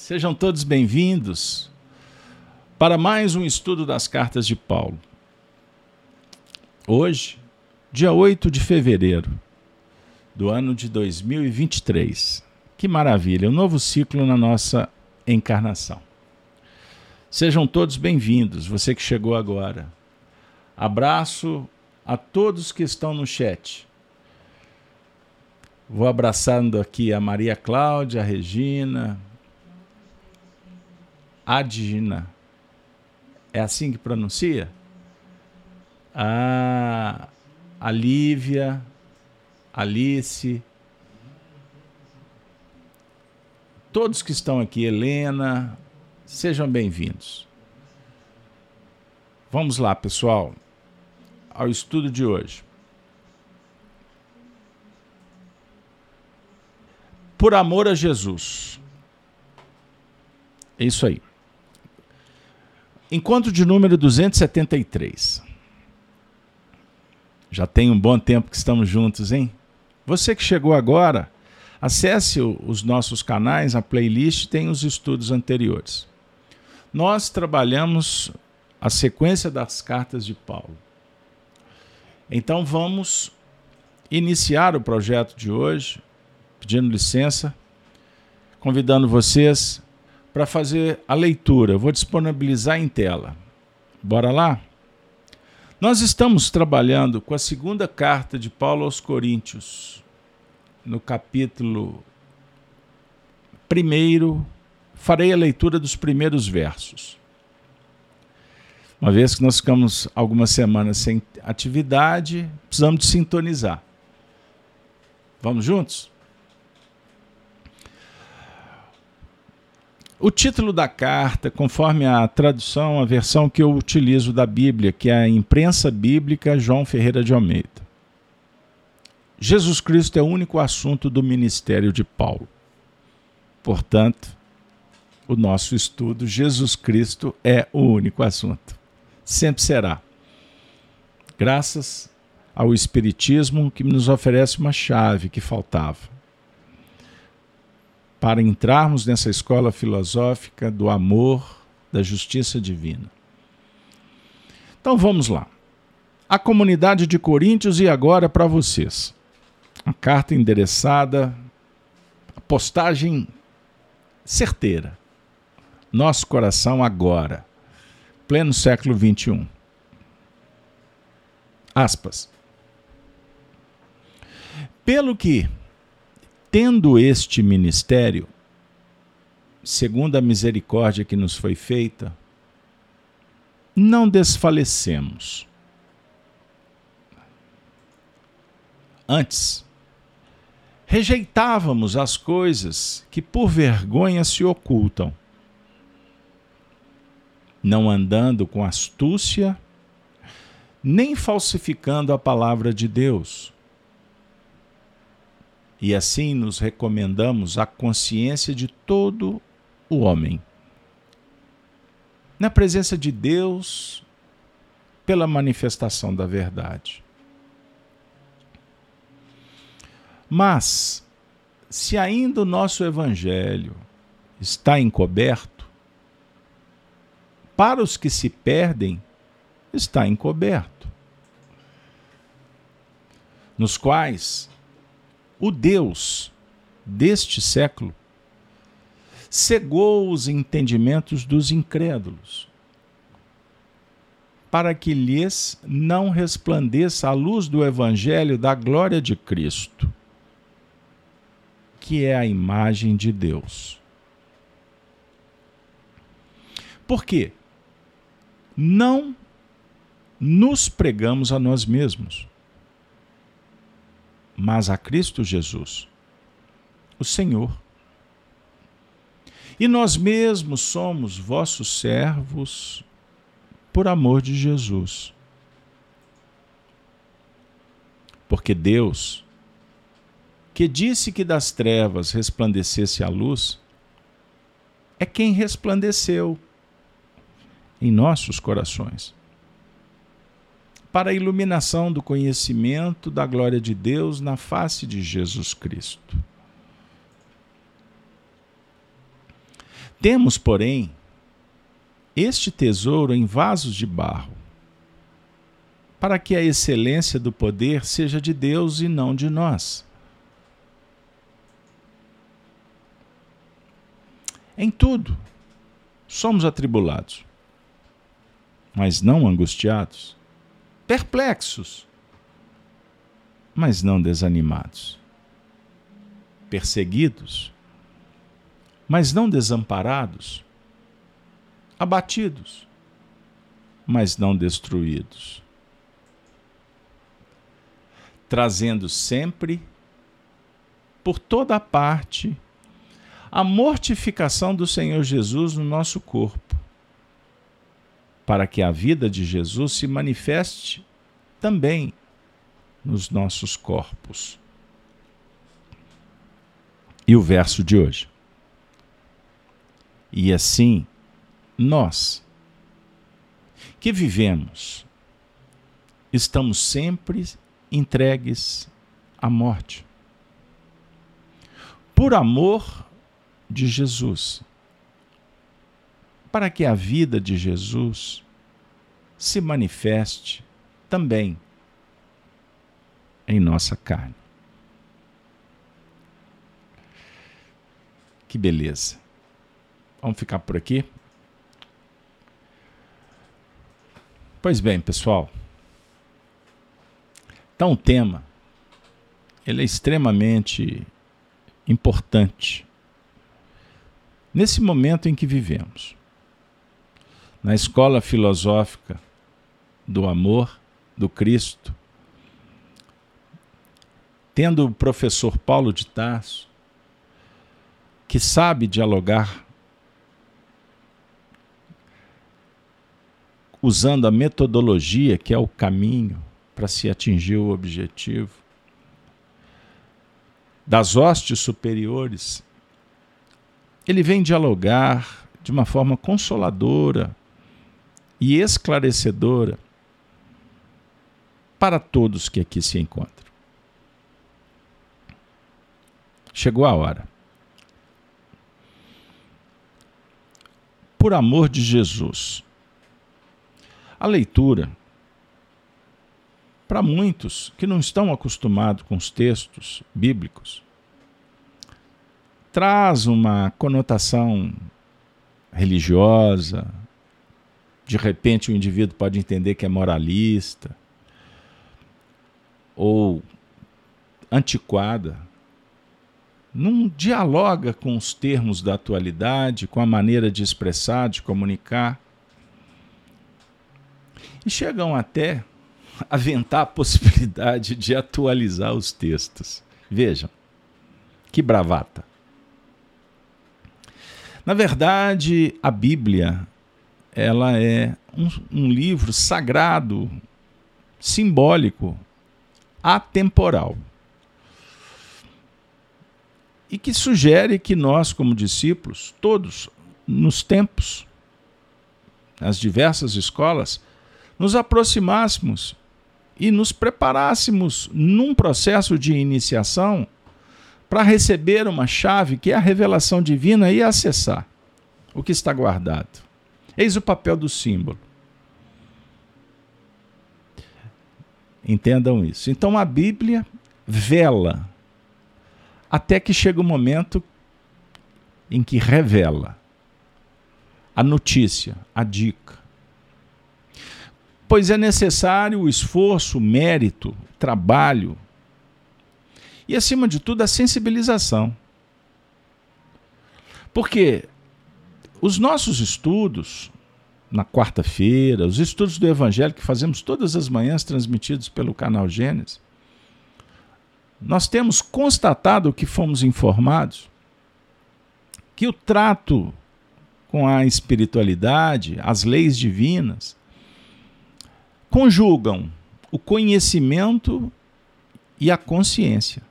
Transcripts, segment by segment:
Sejam todos bem-vindos para mais um estudo das cartas de Paulo. Hoje, dia 8 de fevereiro do ano de 2023. Que maravilha, um novo ciclo na nossa encarnação. Sejam todos bem-vindos, você que chegou agora. Abraço a todos que estão no chat. Vou abraçando aqui a Maria Cláudia, a Regina, Adina. É assim que pronuncia? A, Lívia, Alice. Todos que estão aqui, Helena, sejam bem-vindos. Vamos lá, pessoal, ao estudo de hoje. Por amor a Jesus. É isso aí. Encontro de número 273. Já tem um bom tempo que estamos juntos, hein? Você que chegou agora, acesse os nossos canais, a playlist tem os estudos anteriores. Nós trabalhamos a sequência das cartas de Paulo. Então vamos iniciar o projeto de hoje, pedindo licença, convidando vocês para fazer a leitura. Vou disponibilizar em tela. Bora lá? Nós estamos trabalhando com a segunda carta de Paulo aos Coríntios, no capítulo primeiro. Farei a leitura dos primeiros versos. Uma vez que nós ficamos algumas semanas sem atividade, precisamos de sintonizar. Vamos juntos? O título da carta, conforme a tradução, a versão que eu utilizo da Bíblia, que é a imprensa bíblica João Ferreira de Almeida. Jesus Cristo é o único assunto do ministério de Paulo. Portanto, o nosso estudo, Jesus Cristo é o único assunto. Sempre será. Graças ao Espiritismo que nos oferece uma chave que faltava para entrarmos nessa escola filosófica do amor, da justiça divina. Então vamos lá. A comunidade de Coríntios e agora para vocês. A carta endereçada, a postagem certeira. Nosso coração agora, pleno século 21. Aspas. Pelo que tendo este ministério, segundo a misericórdia que nos foi feita, não desfalecemos. Antes, rejeitávamos as coisas que por vergonha se ocultam, não andando com astúcia, nem falsificando a palavra de Deus e assim nos recomendamos à consciência de todo o homem. Na presença de Deus, pela manifestação da verdade. Mas, se ainda o nosso Evangelho está encoberto, para os que se perdem, está encoberto, nos quais o Deus deste século cegou os entendimentos dos incrédulos, para que lhes não resplandeça a luz do Evangelho da glória de Cristo, que é a imagem de Deus. Por quê? Não nos pregamos a nós mesmos mas a Cristo Jesus, o Senhor. E nós mesmos somos vossos servos por amor de Jesus. Porque Deus, que disse que das trevas resplandecesse a luz, é quem resplandeceu em nossos corações para a iluminação do conhecimento da glória de Deus na face de Jesus Cristo. Temos, porém, este tesouro em vasos de barro, para que a excelência do poder seja de Deus e não de nós. Em tudo, somos atribulados, mas não angustiados, perplexos, mas não desanimados, perseguidos, mas não desamparados, abatidos, mas não destruídos, trazendo sempre, por toda parte, a mortificação do Senhor Jesus no nosso corpo, para que a vida de Jesus se manifeste também nos nossos corpos. E o verso de hoje. E assim, nós, que vivemos, estamos sempre entregues à morte. Por amor de Jesus, para que a vida de Jesus se manifeste também em nossa carne. Que beleza. Vamos ficar por aqui? Pois bem, pessoal. Então, o tema ele é extremamente importante nesse momento em que vivemos. Na escola filosófica do amor do Cristo, tendo o professor Paulo de Tarso, que sabe dialogar usando a metodologia que é o caminho para se atingir o objetivo. Das hostes superiores, ele vem dialogar de uma forma consoladora e esclarecedora para todos que aqui se encontram. Chegou a hora. Por amor de Jesus, a leitura, para muitos que não estão acostumados com os textos bíblicos, traz uma conotação religiosa. De repente, o indivíduo pode entender que é moralista ou antiquada. Não dialoga com os termos da atualidade, com a maneira de expressar, de comunicar e chegam até a aventar a possibilidade de atualizar os textos. Vejam, que bravata. Na verdade, a Bíblia ela é um, um livro sagrado, simbólico, atemporal. E que sugere que nós, como discípulos, todos, nos tempos, nas diversas escolas, nos aproximássemos e nos preparássemos num processo de iniciação para receber uma chave que é a revelação divina e acessar o que está guardado. Eis o papel do símbolo. Entendam isso. Então a Bíblia vela até que chega o momento em que revela a notícia, a dica pois é necessário o esforço, o mérito, o trabalho e, acima de tudo, a sensibilização. Porque os nossos estudos, na quarta-feira, os estudos do Evangelho que fazemos todas as manhãs, transmitidos pelo canal Gênesis, nós temos constatado que fomos informados que o trato com a espiritualidade, as leis divinas, conjugam o conhecimento e a consciência.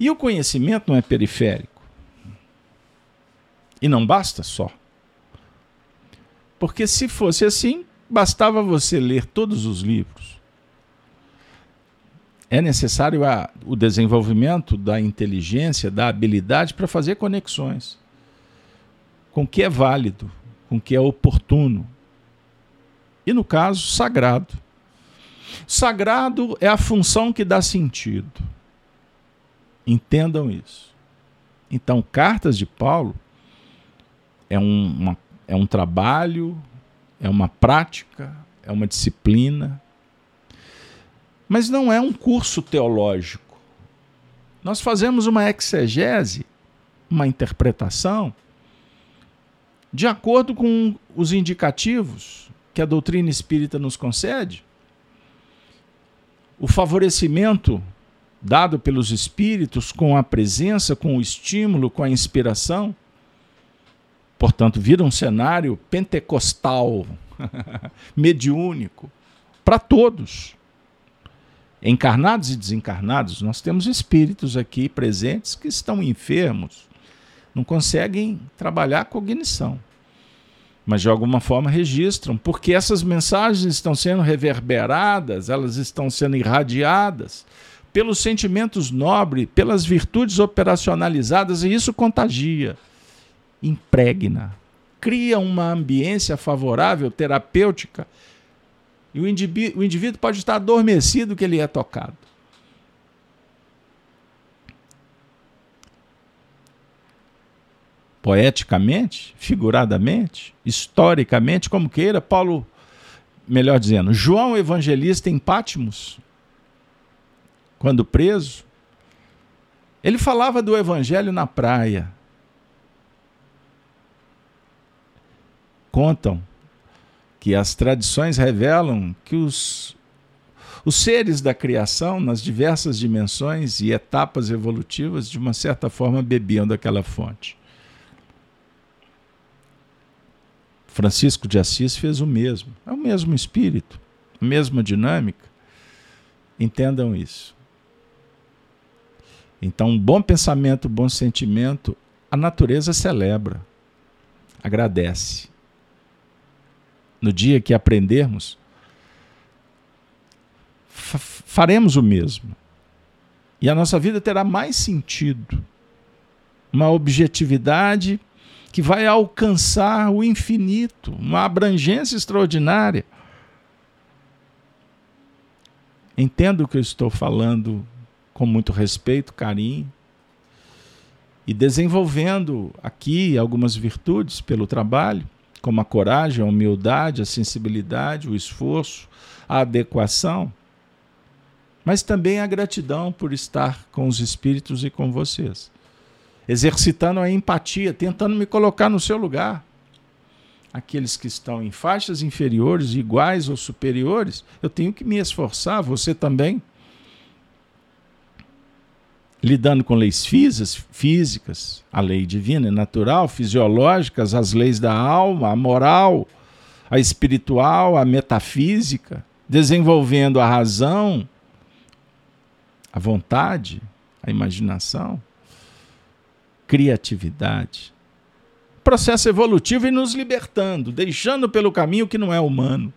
E o conhecimento não é periférico. E não basta só. Porque se fosse assim, bastava você ler todos os livros. É necessário a, o desenvolvimento da inteligência, da habilidade para fazer conexões. com o que é válido, com o que é oportuno. E no caso, sagrado. Sagrado é a função que dá sentido. Entendam isso. Então, cartas de Paulo é um, uma, é um trabalho, é uma prática, é uma disciplina, mas não é um curso teológico. Nós fazemos uma exegese, uma interpretação, de acordo com os indicativos que a doutrina espírita nos concede. O favorecimento dado pelos espíritos com a presença, com o estímulo, com a inspiração. Portanto, vira um cenário pentecostal, mediúnico, para todos. Encarnados e desencarnados, nós temos espíritos aqui presentes que estão enfermos, não conseguem trabalhar a cognição, mas de alguma forma registram, porque essas mensagens estão sendo reverberadas, elas estão sendo irradiadas pelos sentimentos nobres, pelas virtudes operacionalizadas, e isso contagia, impregna, cria uma ambiência favorável, terapêutica, e o indivíduo, o indivíduo pode estar adormecido que ele é tocado. Poeticamente, figuradamente, historicamente, como queira, Paulo, melhor dizendo, João Evangelista em Pátimos, quando preso, ele falava do evangelho na praia. Contam que as tradições revelam que os, os seres da criação, nas diversas dimensões e etapas evolutivas, de uma certa forma bebiam daquela fonte. Francisco de Assis fez o mesmo. É o mesmo espírito, a mesma dinâmica. Entendam isso. Então, um bom pensamento, um bom sentimento, a natureza celebra, agradece. No dia que aprendermos, faremos o mesmo. E a nossa vida terá mais sentido, uma objetividade que vai alcançar o infinito, uma abrangência extraordinária. Entendo o que eu estou falando com muito respeito, carinho, e desenvolvendo aqui algumas virtudes pelo trabalho, como a coragem, a humildade, a sensibilidade, o esforço, a adequação, mas também a gratidão por estar com os espíritos e com vocês. Exercitando a empatia, tentando me colocar no seu lugar. Aqueles que estão em faixas inferiores, iguais ou superiores, eu tenho que me esforçar, você também lidando com leis físicas, a lei divina e natural, fisiológicas, as leis da alma, a moral, a espiritual, a metafísica, desenvolvendo a razão, a vontade, a imaginação, criatividade. Processo evolutivo e nos libertando, deixando pelo caminho que não é humano,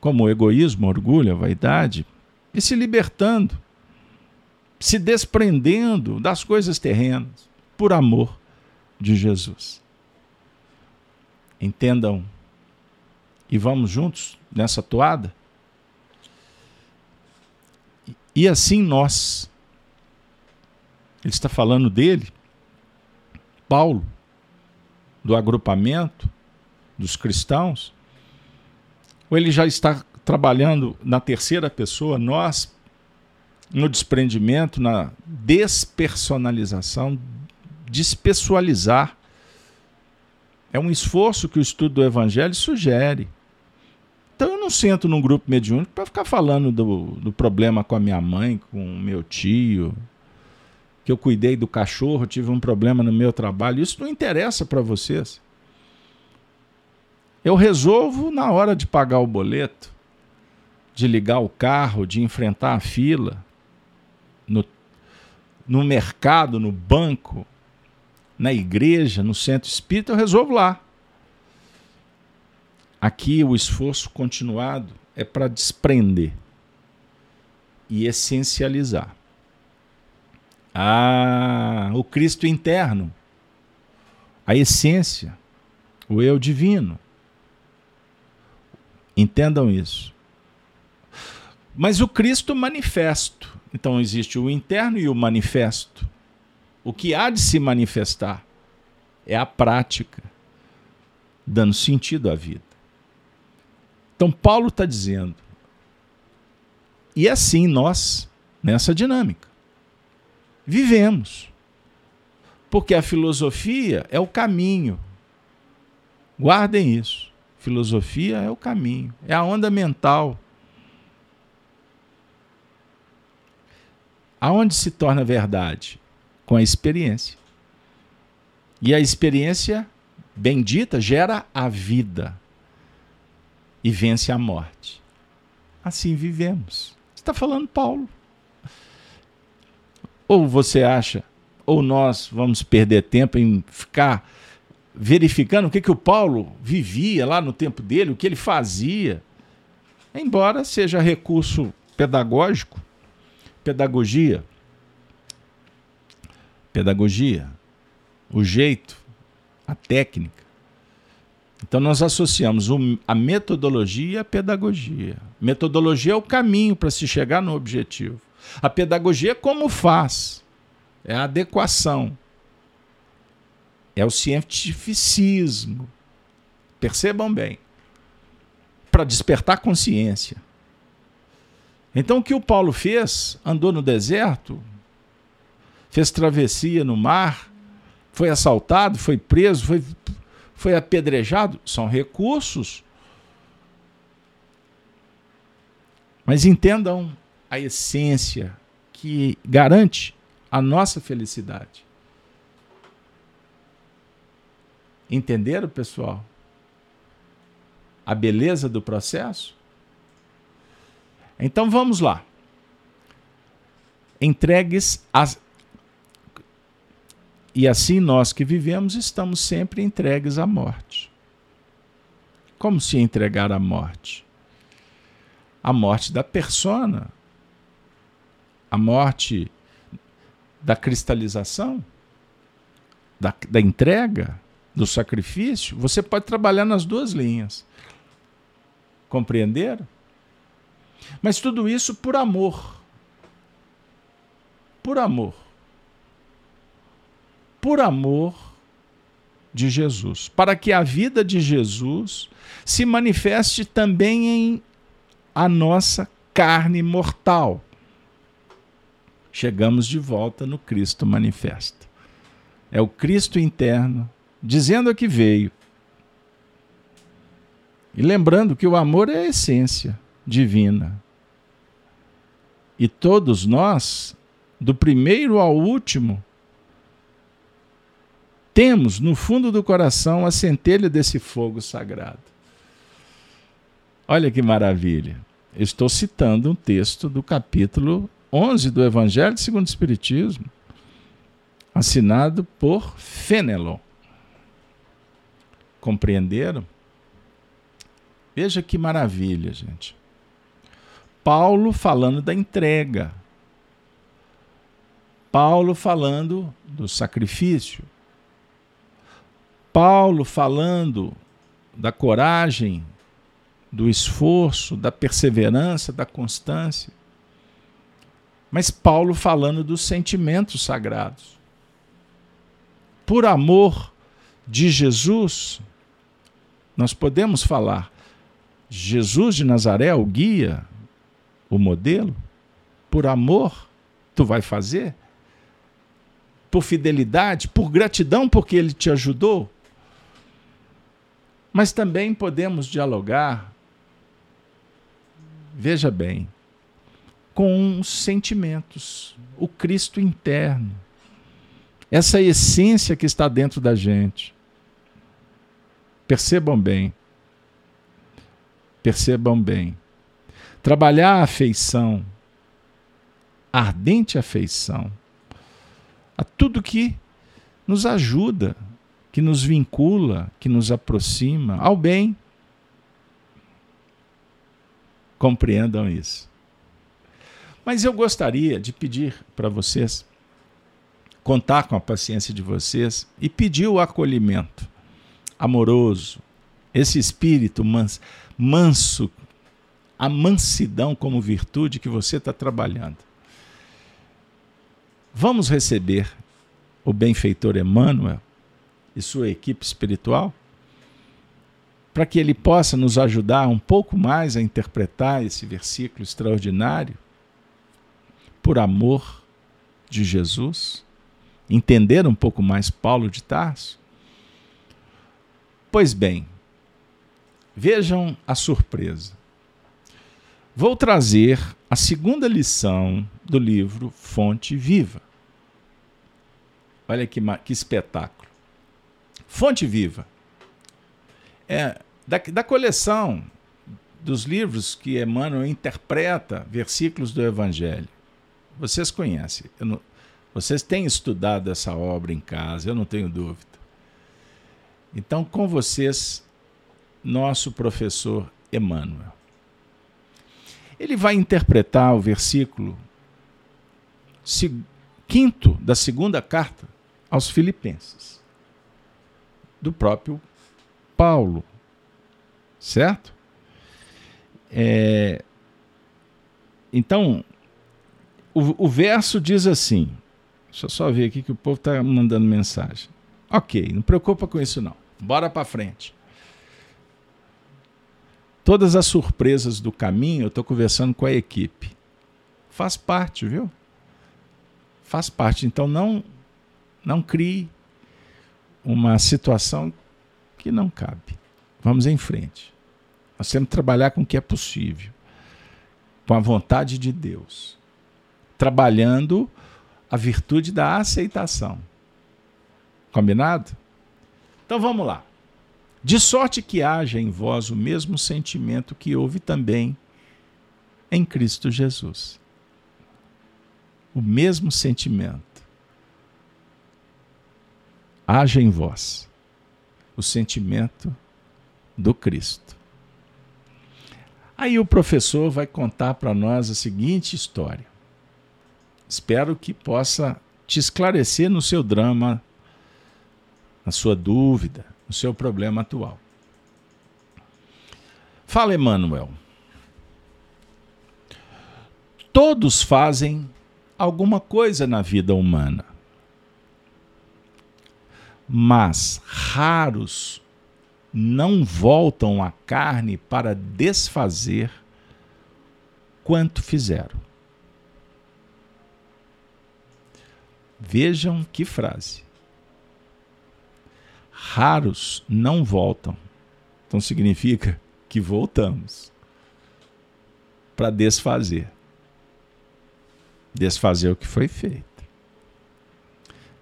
como o egoísmo, orgulho, a vaidade, e se libertando se desprendendo das coisas terrenas por amor de Jesus. Entendam e vamos juntos nessa toada? E assim nós. Ele está falando dele, Paulo, do agrupamento dos cristãos, ou ele já está trabalhando na terceira pessoa, nós, no desprendimento, na despersonalização, despessoalizar. É um esforço que o estudo do Evangelho sugere. Então eu não sento num grupo mediúnico para ficar falando do, do problema com a minha mãe, com o meu tio, que eu cuidei do cachorro, tive um problema no meu trabalho. Isso não interessa para vocês. Eu resolvo na hora de pagar o boleto, de ligar o carro, de enfrentar a fila no, no mercado, no banco, na igreja, no centro espírita, eu resolvo lá. Aqui o esforço continuado é para desprender e essencializar. Ah, o Cristo interno. a essência, o eu divino. Entendam isso. Mas o Cristo manifesto. Então existe o interno e o manifesto. O que há de se manifestar é a prática, dando sentido à vida. Então Paulo está dizendo, e assim nós, nessa dinâmica, vivemos. Porque a filosofia é o caminho. Guardem isso. Filosofia é o caminho, é a onda mental. Aonde se torna verdade? Com a experiência. E a experiência bendita gera a vida e vence a morte. Assim vivemos. Está falando Paulo. Ou você acha, ou nós vamos perder tempo em ficar verificando o que, que o Paulo vivia lá no tempo dele, o que ele fazia. Embora seja recurso pedagógico, pedagogia, pedagogia, o jeito, a técnica. Então nós associamos a metodologia a pedagogia. Metodologia é o caminho para se chegar no objetivo. A pedagogia é como faz, é a adequação é o cientificismo. Percebam bem. Para despertar consciência. Então, o que o Paulo fez? Andou no deserto, fez travessia no mar, foi assaltado, foi preso, foi, foi apedrejado. São recursos. Mas entendam a essência que garante a nossa felicidade. Entenderam, pessoal? A beleza do processo? Então vamos lá. Entregues às. E assim nós que vivemos estamos sempre entregues à morte. Como se entregar à morte? A morte da persona, a morte da cristalização, da, da entrega, do sacrifício, você pode trabalhar nas duas linhas. Compreenderam? Mas tudo isso por amor. Por amor. Por amor de Jesus. Para que a vida de Jesus se manifeste também em a nossa carne mortal. Chegamos de volta no Cristo manifesto. É o Cristo interno dizendo a que veio. E lembrando que o amor é a essência divina. E todos nós, do primeiro ao último, temos no fundo do coração a centelha desse fogo sagrado. Olha que maravilha. estou citando um texto do capítulo 11 do Evangelho segundo o Espiritismo, assinado por Fenelon. Compreenderam? Veja que maravilha, gente. Paulo falando da entrega. Paulo falando do sacrifício. Paulo falando da coragem, do esforço, da perseverança, da constância. Mas Paulo falando dos sentimentos sagrados. Por amor de Jesus, nós podemos falar Jesus de Nazaré, o guia, o modelo, por amor, tu vai fazer? Por fidelidade, por gratidão porque ele te ajudou? Mas também podemos dialogar, veja bem, com os sentimentos, o Cristo interno, essa essência que está dentro da gente. Percebam bem. Percebam bem. Trabalhar a afeição, a ardente afeição, a tudo que nos ajuda, que nos vincula, que nos aproxima ao bem. Compreendam isso. Mas eu gostaria de pedir para vocês, contar com a paciência de vocês e pedir o acolhimento amoroso, esse espírito manso, manso a mansidão como virtude que você está trabalhando. Vamos receber o benfeitor Emmanuel e sua equipe espiritual para que ele possa nos ajudar um pouco mais a interpretar esse versículo extraordinário por amor de Jesus, entender um pouco mais Paulo de Tarso. Pois bem, vejam a surpresa. Vou trazer a segunda lição do livro Fonte Viva. Olha que, que espetáculo. Fonte Viva. É, da, da coleção dos livros que Emmanuel interpreta versículos do Evangelho. Vocês conhecem, não, vocês têm estudado essa obra em casa, eu não tenho dúvida. Então, com vocês, nosso professor Emmanuel. Ele vai interpretar o versículo quinto da segunda carta aos Filipenses, do próprio Paulo, certo? É, então, o, o, verso diz assim: deixa eu só ver aqui que o povo está mandando mensagem. Ok, não preocupa com isso não. Bora para frente. Todas as surpresas do caminho eu estou conversando com a equipe. Faz parte, viu? Faz parte. Então não, não crie uma situação que não cabe. Vamos em frente. Nós temos que trabalhar com o que é possível, com a vontade de Deus, trabalhando a virtude da aceitação. Combinado? Então vamos lá. De sorte que haja em vós o mesmo sentimento que houve também em Cristo Jesus. O mesmo sentimento. Haja em vós o sentimento do Cristo. Aí o professor vai contar para nós a seguinte história. Espero que possa te esclarecer no seu drama, na sua dúvida, no seu problema atual. Fala, Emmanuel. Todos fazem alguma coisa na vida humana, mas raros não voltam à carne para desfazer quanto fizeram. Vejam que frase. Raros não voltam. Então significa que voltamos para desfazer. Desfazer o que foi feito.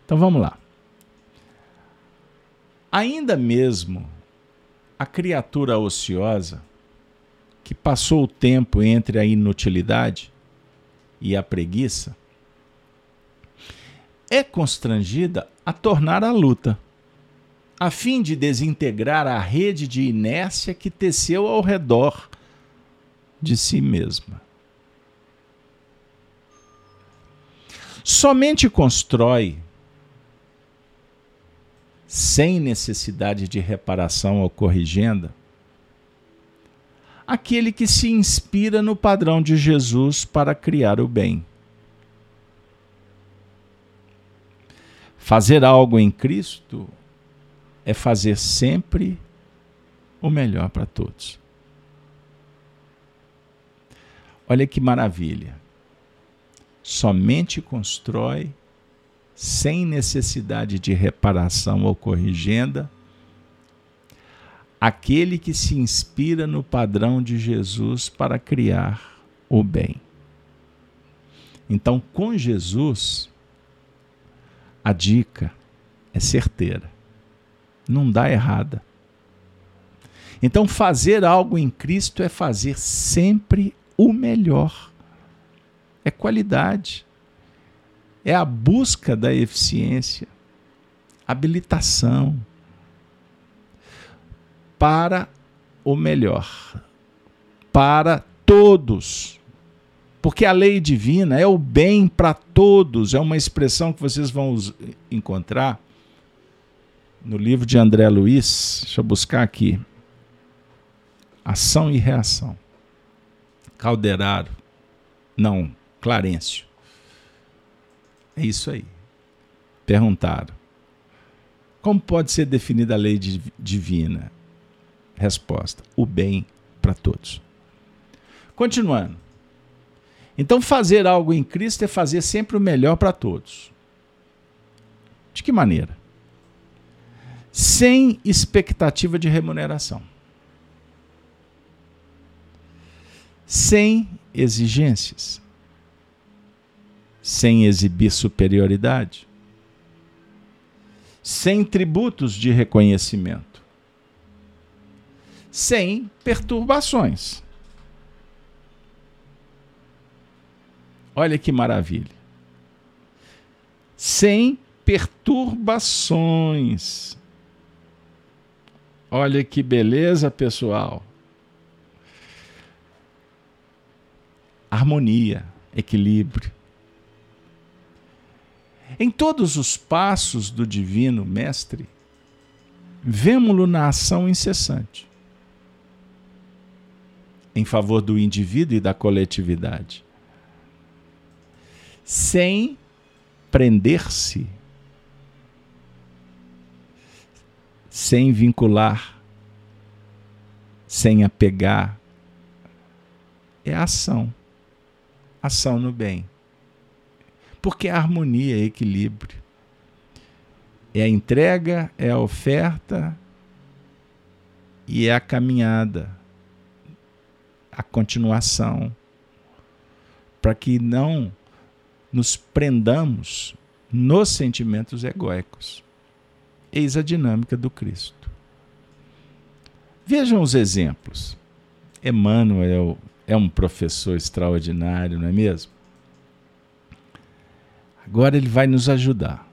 Então vamos lá. Ainda mesmo a criatura ociosa, que passou o tempo entre a inutilidade e a preguiça, é constrangida a tornar a luta, a fim de desintegrar a rede de inércia que teceu ao redor de si mesma. Somente constrói sem necessidade de reparação ou corrigenda, aquele que se inspira no padrão de Jesus para criar o bem. Fazer algo em Cristo é fazer sempre o melhor para todos. Olha que maravilha. Somente constrói sem necessidade de reparação ou corrigenda, aquele que se inspira no padrão de Jesus para criar o bem. Então, com Jesus, a dica é certeira, não dá errada. Então, fazer algo em Cristo é fazer sempre o melhor, é qualidade. É a busca da eficiência, habilitação. Para o melhor, para todos. Porque a lei divina é o bem para todos, é uma expressão que vocês vão encontrar no livro de André Luiz. Deixa eu buscar aqui. Ação e reação. Calderaro. Não, Clarencio. É isso aí. Perguntaram. Como pode ser definida a lei divina? Resposta: o bem para todos. Continuando. Então, fazer algo em Cristo é fazer sempre o melhor para todos. De que maneira? Sem expectativa de remuneração. Sem exigências. Sem exibir superioridade. Sem tributos de reconhecimento. Sem perturbações Olha que maravilha. Sem perturbações. Olha que beleza, pessoal. Harmonia, equilíbrio. Em todos os passos do Divino Mestre, vemos-lo na ação incessante em favor do indivíduo e da coletividade sem prender-se, sem vincular, sem apegar. É ação. Ação no bem. Porque a harmonia é equilíbrio. É a entrega, é a oferta e é a caminhada, a continuação, para que não nos prendamos nos sentimentos egóicos. Eis a dinâmica do Cristo. Vejam os exemplos. Emmanuel é um professor extraordinário, não é mesmo? Agora ele vai nos ajudar.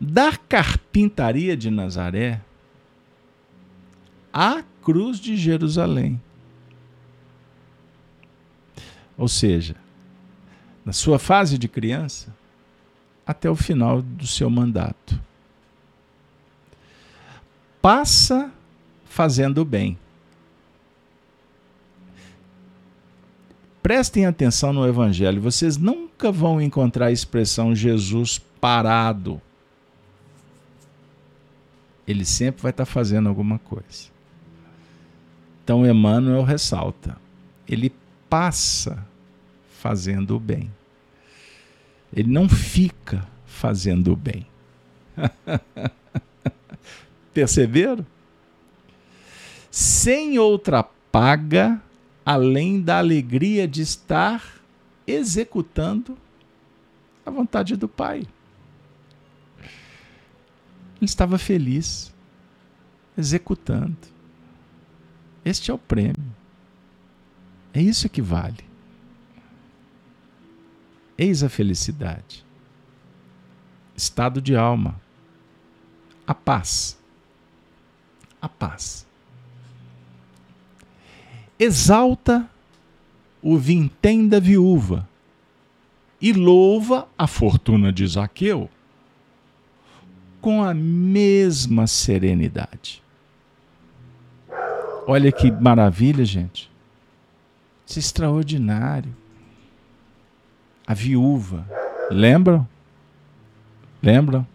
Da carpintaria de Nazaré à cruz de Jerusalém. Ou seja, na sua fase de criança, até o final do seu mandato. Passa fazendo o bem. Prestem atenção no Evangelho, vocês nunca vão encontrar a expressão Jesus parado. Ele sempre vai estar fazendo alguma coisa. Então Emmanuel ressalta: ele passa fazendo o bem. Ele não fica fazendo o bem. Perceberam? Sem outra paga além da alegria de estar executando a vontade do Pai. Ele estava feliz, executando. Este é o prêmio. É isso que vale. Eis a felicidade. Estado de alma. A paz. A paz. Exalta o vintém da viúva e louva a fortuna de Zaqueu com a mesma serenidade. Olha que maravilha, gente. Isso é extraordinário a viúva. Lembram? Lembram?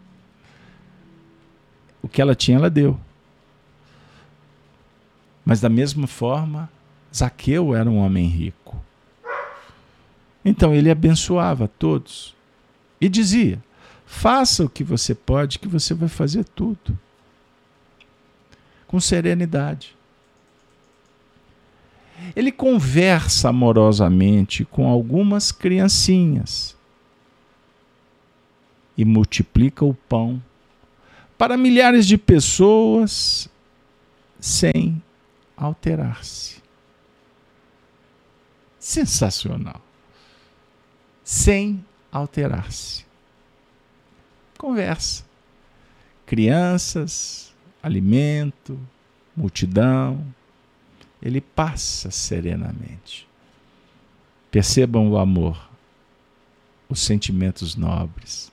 O que ela tinha, ela deu. Mas da mesma forma, Zaqueu era um homem rico. Então ele abençoava todos e dizia: faça o que você pode, que você vai fazer tudo. Com serenidade. Ele conversa amorosamente com algumas criancinhas e multiplica o pão para milhares de pessoas sem alterar-se. Sensacional. Sem alterar-se. Conversa. Crianças, alimento, multidão, ele passa serenamente. Percebam o amor, os sentimentos nobres.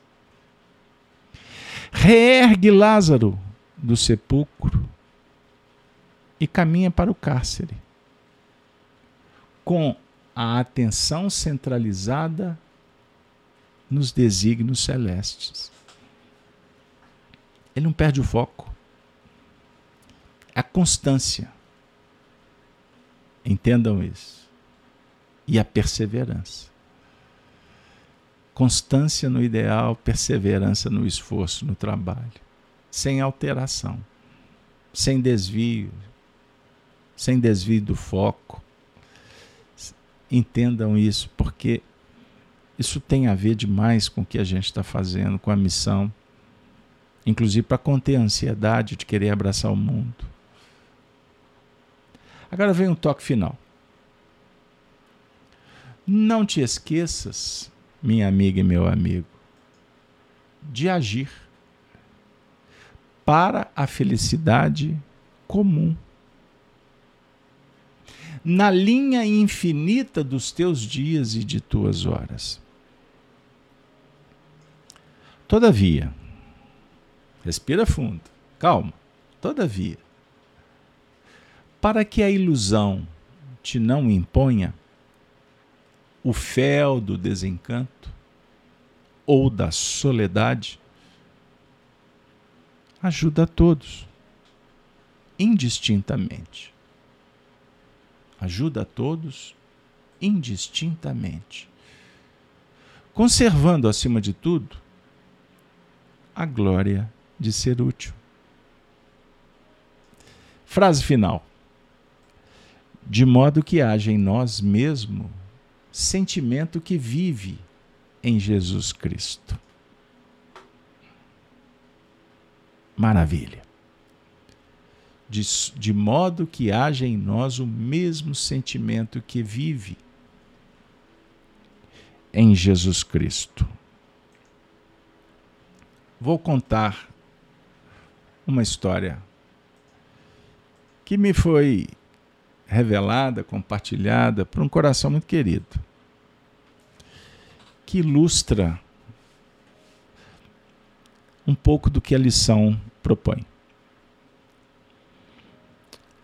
Reergue Lázaro do sepulcro e caminha para o cárcere, com a atenção centralizada nos desígnios celestes. Ele não perde o foco. A constância. Entendam isso. E a perseverança. Constância no ideal, perseverança no esforço, no trabalho. Sem alteração. Sem desvio. Sem desvio do foco. Entendam isso, porque isso tem a ver demais com o que a gente está fazendo, com a missão, inclusive para conter a ansiedade de querer abraçar o mundo. Agora vem um toque final. Não te esqueças, minha amiga e meu amigo, de agir para a felicidade comum. Na linha infinita dos teus dias e de tuas horas. Todavia, respira fundo, calma. Todavia, para que a ilusão te não imponha o fel do desencanto ou da soledade, ajuda a todos, indistintamente. Ajuda a todos indistintamente. Conservando, acima de tudo, a glória de ser útil. Frase final. De modo que haja em nós mesmo sentimento que vive em Jesus Cristo. Maravilha. De, de modo que haja em nós o mesmo sentimento que vive em Jesus Cristo vou contar uma história que me foi revelada, compartilhada por um coração muito querido, que ilustra um pouco do que a lição propõe.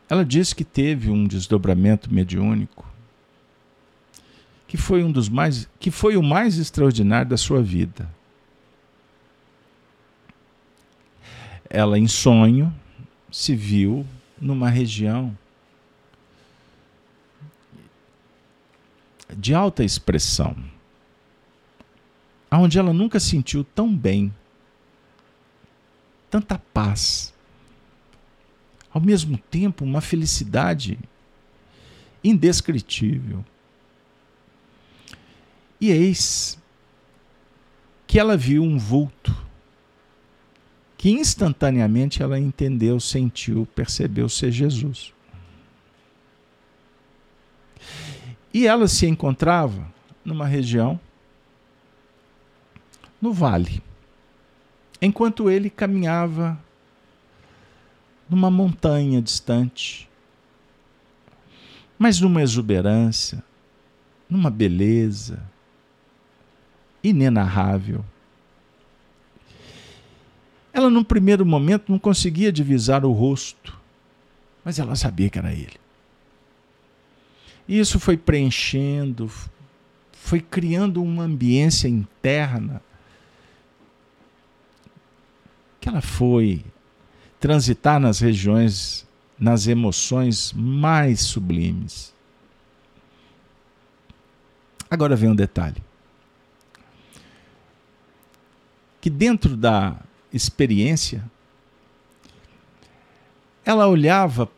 Ela diz que teve um desdobramento mediúnico que foi um dos mais que foi o mais extraordinário da sua vida. ela em sonho se viu numa região de alta expressão, onde ela nunca sentiu tão bem, tanta paz, ao mesmo tempo uma felicidade indescritível. E eis que ela viu um vulto que instantaneamente ela entendeu, sentiu, percebeu ser Jesus. E ela se encontrava numa região no vale, enquanto ele caminhava numa montanha distante, mas numa exuberância, numa beleza inenarrável. Ela, num primeiro momento, não conseguia divisar o rosto, mas ela sabia que era ele. E isso foi preenchendo, foi criando uma ambiência interna que ela foi transitar nas regiões, nas emoções mais sublimes. Agora vem um detalhe. Que dentro da experiência, ela olhava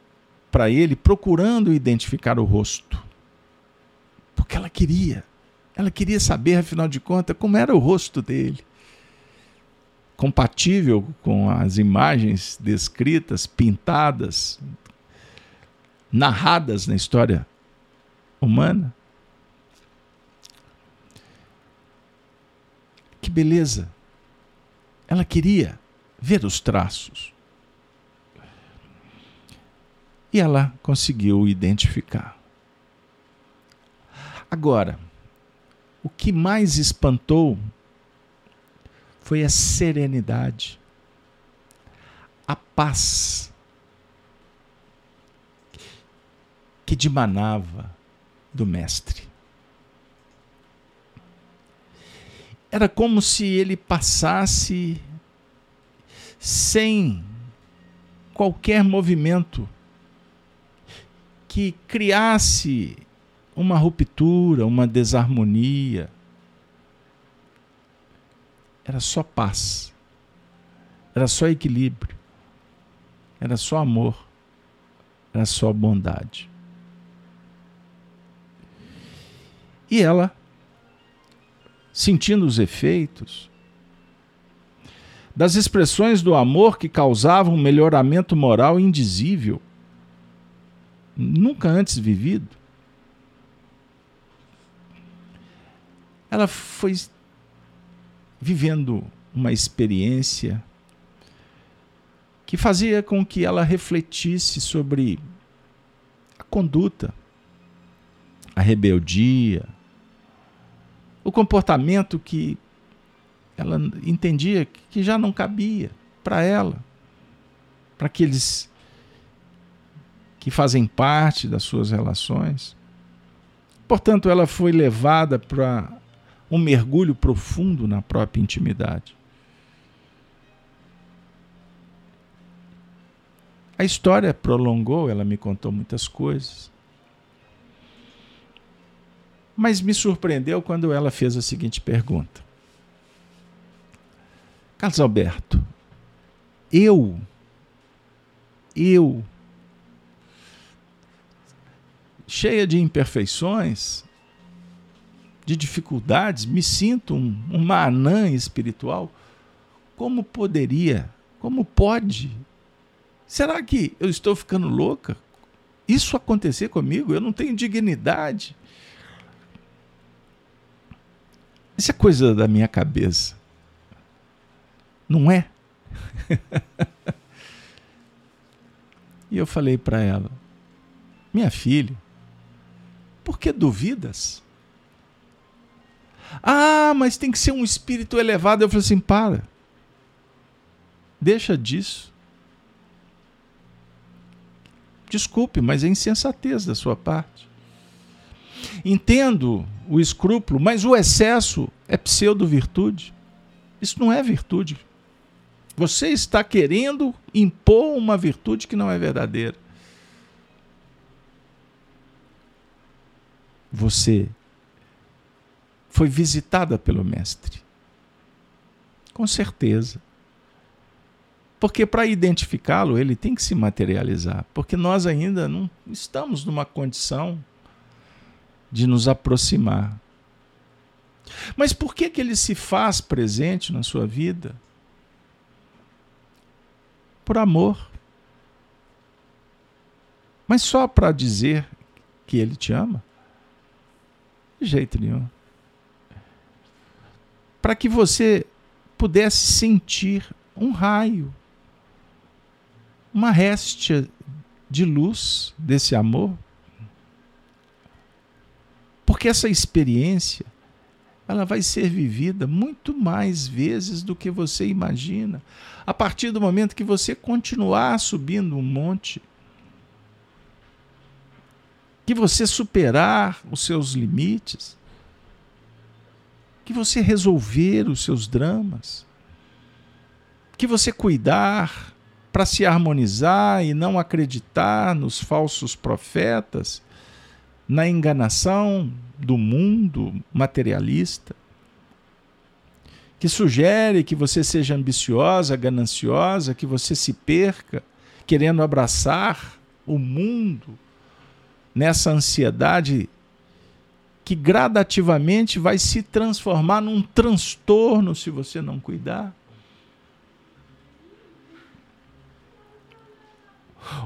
para ele procurando identificar o rosto. Porque ela queria. Ela queria saber, afinal de contas, como era o rosto dele. Compatível com as imagens descritas, pintadas, narradas na história humana. Que beleza! Ela queria ver os traços. E ela conseguiu identificar. Agora, o que mais espantou foi a serenidade, a paz que dimanava do Mestre. Era como se ele passasse sem qualquer movimento que criasse uma ruptura, uma desarmonia. Era só paz, era só equilíbrio, era só amor, era só bondade. E ela, sentindo os efeitos das expressões do amor que causavam um melhoramento moral indizível, nunca antes vivido, ela foi vivendo uma experiência que fazia com que ela refletisse sobre a conduta, a rebeldia, o comportamento que ela entendia que já não cabia para ela, para aqueles que fazem parte das suas relações. Portanto, ela foi levada para um mergulho profundo na própria intimidade. A história prolongou, ela me contou muitas coisas. Mas me surpreendeu quando ela fez a seguinte pergunta: Carlos Alberto, eu, eu, cheia de imperfeições, de dificuldades, me sinto um, uma anã espiritual. Como poderia? Como pode? Será que eu estou ficando louca? Isso acontecer comigo? Eu não tenho dignidade. Isso é coisa da minha cabeça. Não é? e eu falei para ela: Minha filha, por que duvidas? Ah, mas tem que ser um espírito elevado. Eu falei assim: para. Deixa disso. Desculpe, mas é insensatez da sua parte. Entendo o escrúpulo, mas o excesso é pseudo-virtude. Isso não é virtude. Você está querendo impor uma virtude que não é verdadeira. Você foi visitada pelo Mestre. Com certeza. Porque para identificá-lo, ele tem que se materializar. Porque nós ainda não estamos numa condição de nos aproximar. Mas por que, que ele se faz presente na sua vida? Por amor. Mas só para dizer que ele te ama? De jeito nenhum para que você pudesse sentir um raio, uma réstia de luz desse amor. Porque essa experiência ela vai ser vivida muito mais vezes do que você imagina, a partir do momento que você continuar subindo um monte, que você superar os seus limites, que você resolver os seus dramas, que você cuidar para se harmonizar e não acreditar nos falsos profetas, na enganação do mundo materialista, que sugere que você seja ambiciosa, gananciosa, que você se perca querendo abraçar o mundo nessa ansiedade que gradativamente vai se transformar num transtorno se você não cuidar.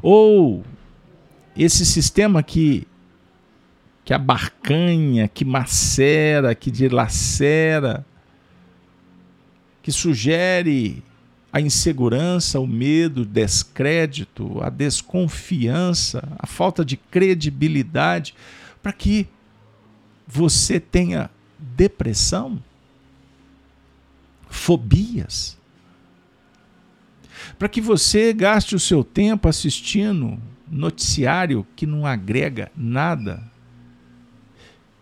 Ou esse sistema que que abarcanha, que macera, que dilacera, que sugere a insegurança, o medo, o descrédito, a desconfiança, a falta de credibilidade, para que você tenha depressão, fobias. Para que você gaste o seu tempo assistindo noticiário que não agrega nada,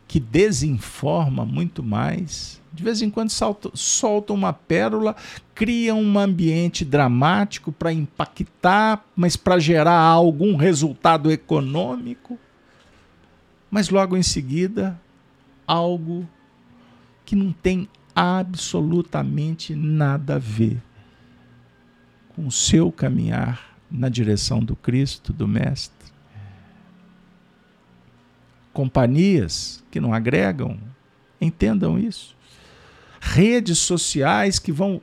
que desinforma muito mais. De vez em quando salta, solta uma pérola, cria um ambiente dramático para impactar, mas para gerar algum resultado econômico. Mas logo em seguida, algo que não tem absolutamente nada a ver com o seu caminhar na direção do Cristo, do Mestre. Companhias que não agregam, entendam isso. Redes sociais que vão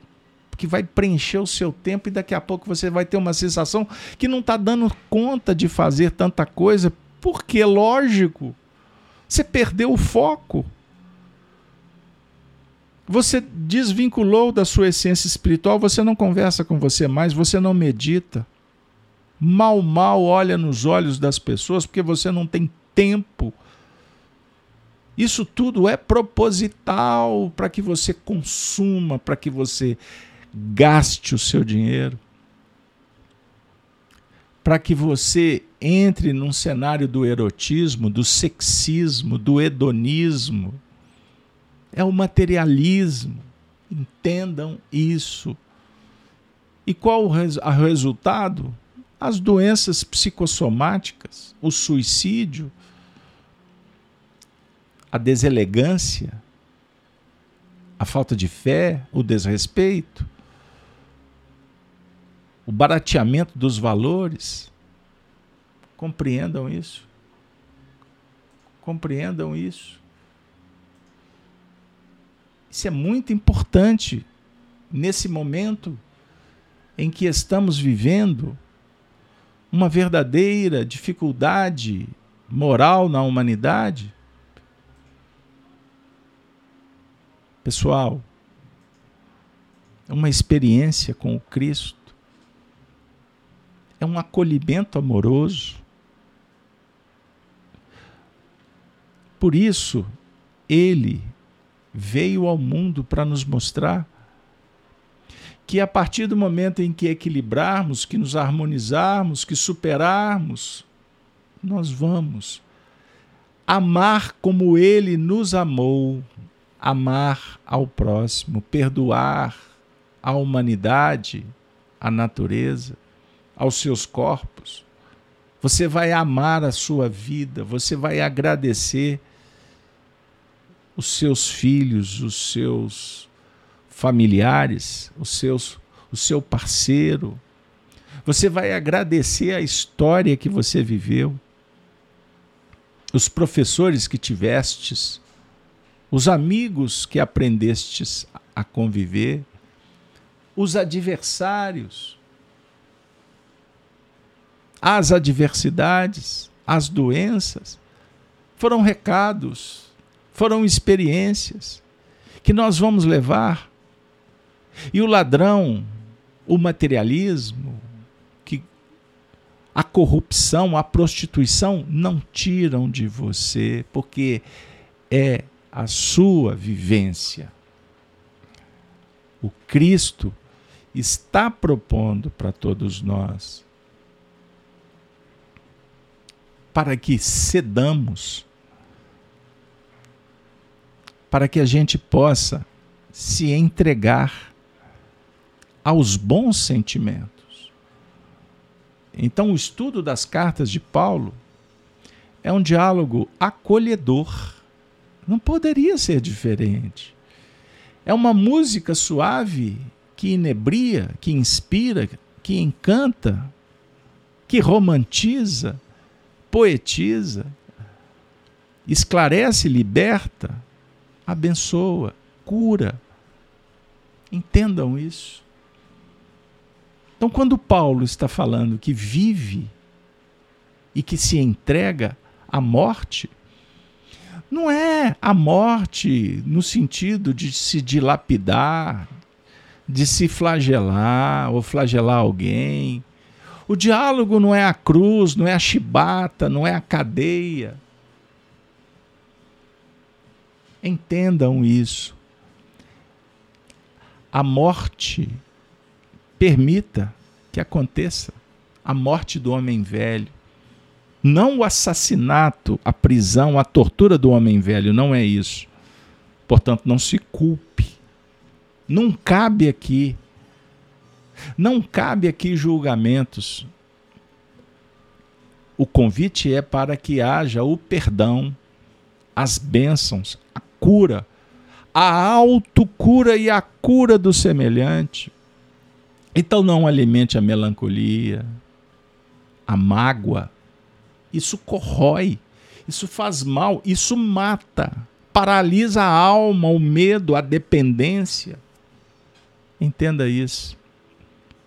que vai preencher o seu tempo e daqui a pouco você vai ter uma sensação que não está dando conta de fazer tanta coisa, porque lógico, você perdeu o foco. Você desvinculou da sua essência espiritual, você não conversa com você mais, você não medita. Mal, mal olha nos olhos das pessoas porque você não tem tempo. Isso tudo é proposital para que você consuma, para que você gaste o seu dinheiro, para que você entre num cenário do erotismo, do sexismo, do hedonismo é o materialismo. Entendam isso. E qual o, res o resultado? As doenças psicossomáticas, o suicídio, a deselegância, a falta de fé, o desrespeito, o barateamento dos valores. Compreendam isso. Compreendam isso. Isso é muito importante nesse momento em que estamos vivendo uma verdadeira dificuldade moral na humanidade. Pessoal, é uma experiência com o Cristo, é um acolhimento amoroso. Por isso, Ele veio ao mundo para nos mostrar que a partir do momento em que equilibrarmos, que nos harmonizarmos, que superarmos, nós vamos amar como ele nos amou, amar ao próximo, perdoar a humanidade, a natureza, aos seus corpos. Você vai amar a sua vida, você vai agradecer os seus filhos, os seus familiares, os seus, o seu parceiro. Você vai agradecer a história que você viveu, os professores que tivestes, os amigos que aprendestes a conviver, os adversários, as adversidades, as doenças, foram recados foram experiências que nós vamos levar. E o ladrão, o materialismo, que a corrupção, a prostituição não tiram de você, porque é a sua vivência. O Cristo está propondo para todos nós para que cedamos para que a gente possa se entregar aos bons sentimentos. Então, o estudo das cartas de Paulo é um diálogo acolhedor. Não poderia ser diferente. É uma música suave que inebria, que inspira, que encanta, que romantiza, poetiza, esclarece, liberta, abençoa, cura. Entendam isso. Então, quando Paulo está falando que vive e que se entrega à morte, não é a morte no sentido de se dilapidar, de se flagelar ou flagelar alguém. O diálogo não é a cruz, não é a chibata, não é a cadeia. Entendam isso. A morte permita que aconteça a morte do homem velho. Não o assassinato, a prisão, a tortura do homem velho, não é isso. Portanto, não se culpe. Não cabe aqui. Não cabe aqui julgamentos. O convite é para que haja o perdão, as bênçãos, a cura, a autocura e a cura do semelhante. Então não alimente a melancolia, a mágoa. Isso corrói, isso faz mal, isso mata, paralisa a alma, o medo, a dependência. Entenda isso.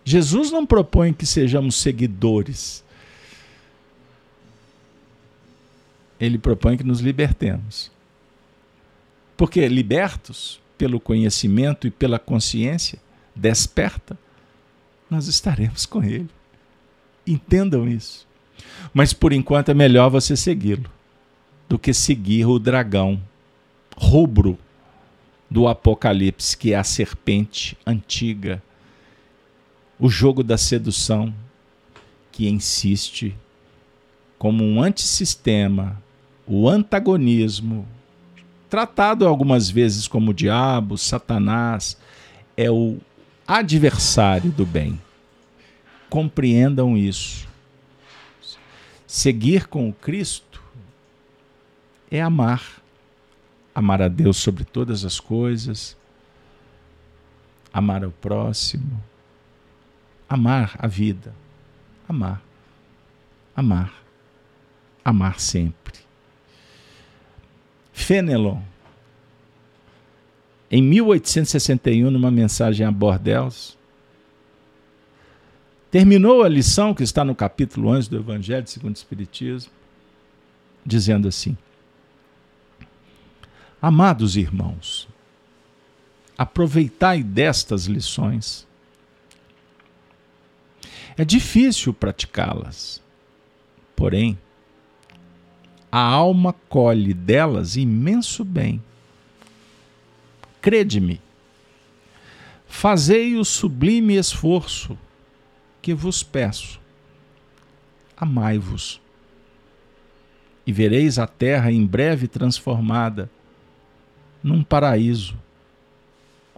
Jesus não propõe que sejamos seguidores ele propõe que nos libertemos. Porque libertos pelo conhecimento e pela consciência desperta, nós estaremos com ele. Entendam isso. Mas por enquanto é melhor você segui-lo do que seguir o dragão rubro do Apocalipse, que é a serpente antiga, o jogo da sedução que insiste como um antissistema o antagonismo, tratado algumas vezes como diabo, Satanás, é o adversário do bem. Compreendam isso. Seguir com o Cristo é amar. Amar a Deus sobre todas as coisas, amar ao próximo, amar a vida, amar, amar, amar sempre. Fenelon, em 1861, numa mensagem a Bordels, terminou a lição que está no capítulo 11 do Evangelho segundo o Espiritismo, dizendo assim: Amados irmãos, aproveitai destas lições. É difícil praticá-las, porém, a alma colhe delas imenso bem. Crede-me, fazei o sublime esforço que vos peço. Amai-vos, e vereis a terra em breve transformada num paraíso,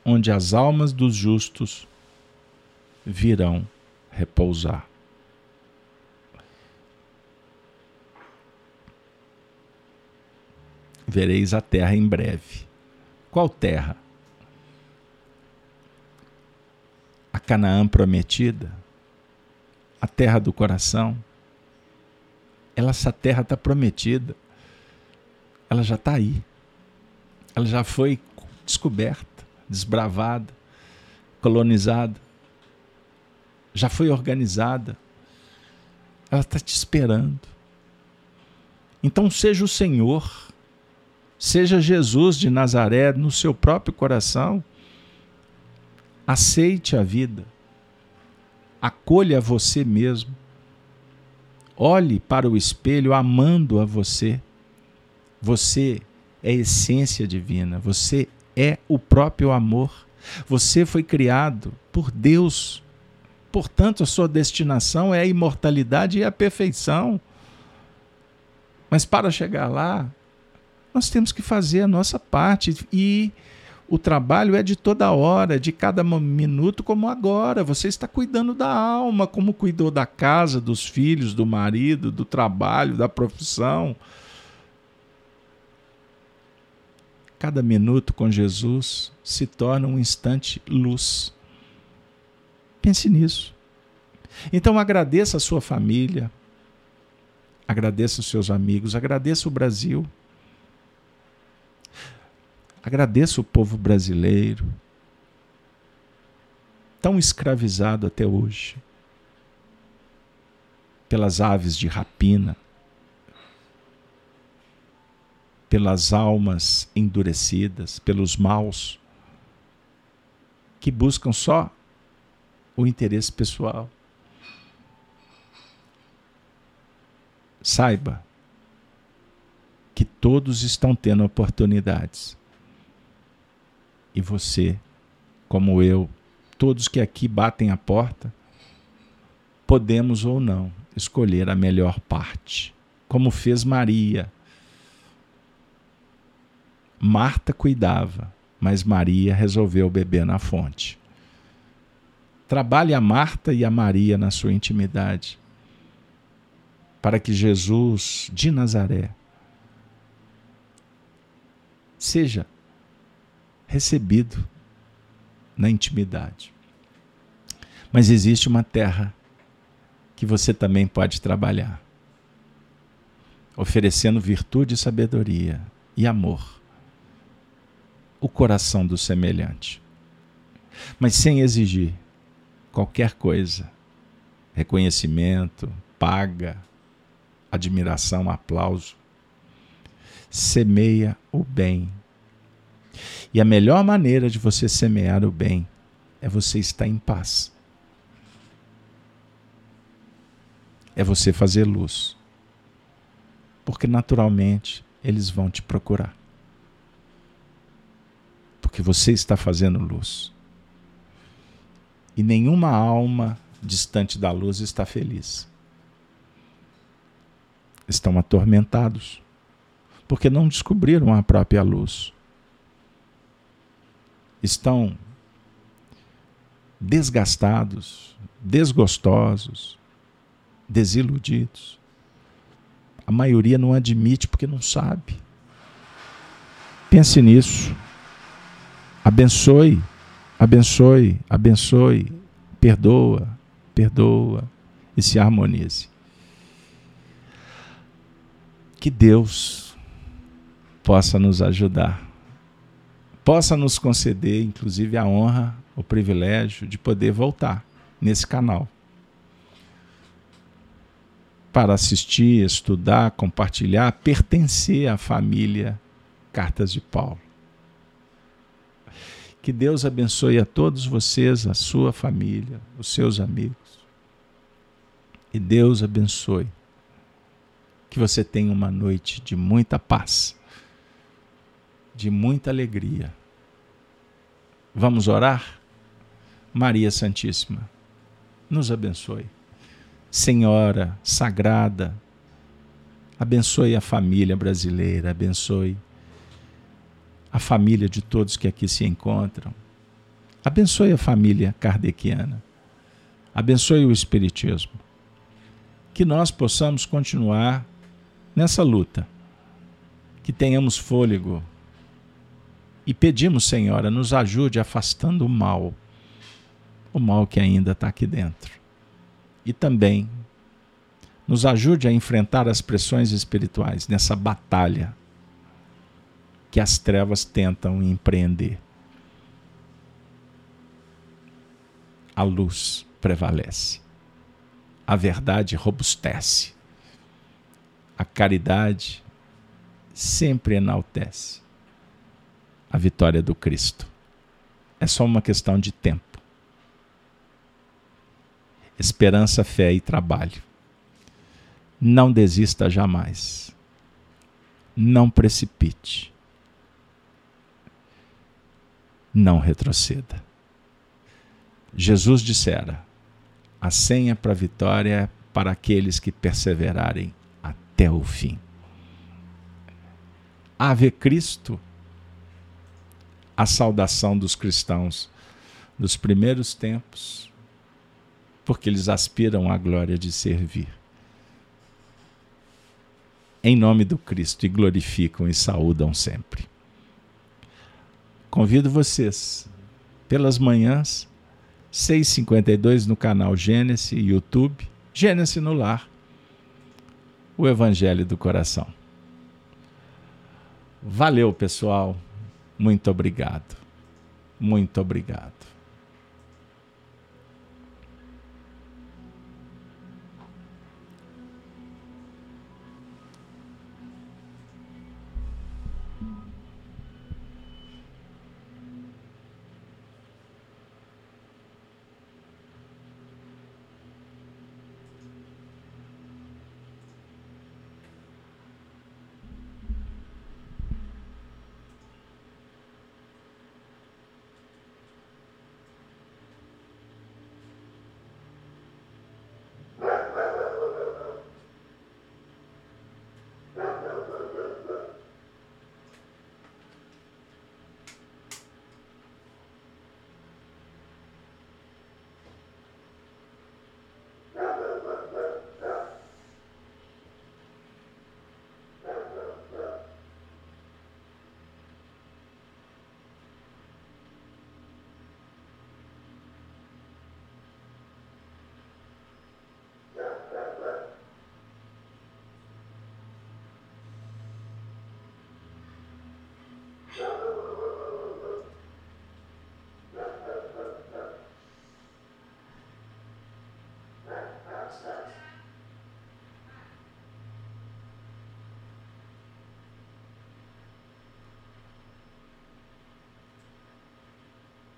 onde as almas dos justos virão repousar. vereis a terra em breve. Qual terra? A Canaã prometida? A terra do coração? Ela, essa terra está prometida. Ela já está aí. Ela já foi descoberta, desbravada, colonizada. Já foi organizada. Ela está te esperando. Então seja o Senhor Seja Jesus de Nazaré no seu próprio coração. Aceite a vida. Acolha você mesmo. Olhe para o espelho amando a você. Você é essência divina. Você é o próprio amor. Você foi criado por Deus. Portanto, a sua destinação é a imortalidade e a perfeição. Mas para chegar lá, nós temos que fazer a nossa parte e o trabalho é de toda hora, de cada minuto, como agora. Você está cuidando da alma, como cuidou da casa, dos filhos, do marido, do trabalho, da profissão. Cada minuto com Jesus se torna um instante luz. Pense nisso. Então agradeça a sua família, agradeça os seus amigos, agradeça o Brasil. Agradeço o povo brasileiro, tão escravizado até hoje, pelas aves de rapina, pelas almas endurecidas, pelos maus, que buscam só o interesse pessoal. Saiba que todos estão tendo oportunidades E você, como eu, todos que aqui batem a porta, podemos ou não escolher a melhor parte, como fez Maria. Marta cuidava, mas Maria resolveu beber na fonte. Trabalhe a Marta e a Maria na sua intimidade, para que Jesus de Nazaré seja recebido na intimidade. Mas existe uma terra que você também pode trabalhar, oferecendo virtude, sabedoria e amor, o coração do semelhante, mas sem exigir qualquer coisa, reconhecimento, paga, admiração, aplauso. Semeia o bem. E a melhor maneira de você semear o bem é você estar em paz. É você fazer luz. Porque naturalmente eles vão te procurar. Porque você está fazendo luz e nenhuma alma distante da luz está feliz. Estão atormentados, porque não descobriram a própria luz. Estão desgastados, desgostosos, desiludidos. A maioria não admite porque não sabe. Pense nisso. Abençoe Abençoe, abençoe, perdoa, perdoa e se harmonize. Que Deus possa nos ajudar, possa nos conceder, inclusive, a honra, o privilégio de poder voltar nesse canal para assistir, estudar, compartilhar, pertencer à família Cartas de Paulo. Que Deus abençoe a todos vocês, a sua família, os seus amigos. E Deus abençoe. Que você tenha uma noite de muita paz, de muita alegria. Vamos orar? Maria Santíssima, nos abençoe. Senhora Sagrada, abençoe a família brasileira, abençoe a família de todos que aqui se encontram. Abençoe a família kardeciana. Abençoe o Espiritismo. Que nós possamos continuar nessa luta. Que tenhamos fôlego. E pedimos, Senhora, nos ajude afastando o mal, o mal que ainda está aqui dentro. E também nos ajude a enfrentar as pressões espirituais nessa batalha que as trevas tentam empreender. A luz prevalece. A verdade robustece. A caridade sempre enaltece. A vitória do Cristo. É só uma questão de tempo. Esperança, fé e trabalho. Não desista jamais. Não precipite não retroceda. Jesus dissera: a senha para a vitória é para aqueles que perseverarem até o fim. Ave Cristo, a saudação dos cristãos dos primeiros tempos, porque eles aspiram à glória de servir. Em nome do Cristo e glorificam e saúdam sempre. Convido vocês, pelas manhãs, 6h52 no canal Gênesis YouTube, Gênesis no Lar, o Evangelho do Coração. Valeu, pessoal. Muito obrigado. Muito obrigado.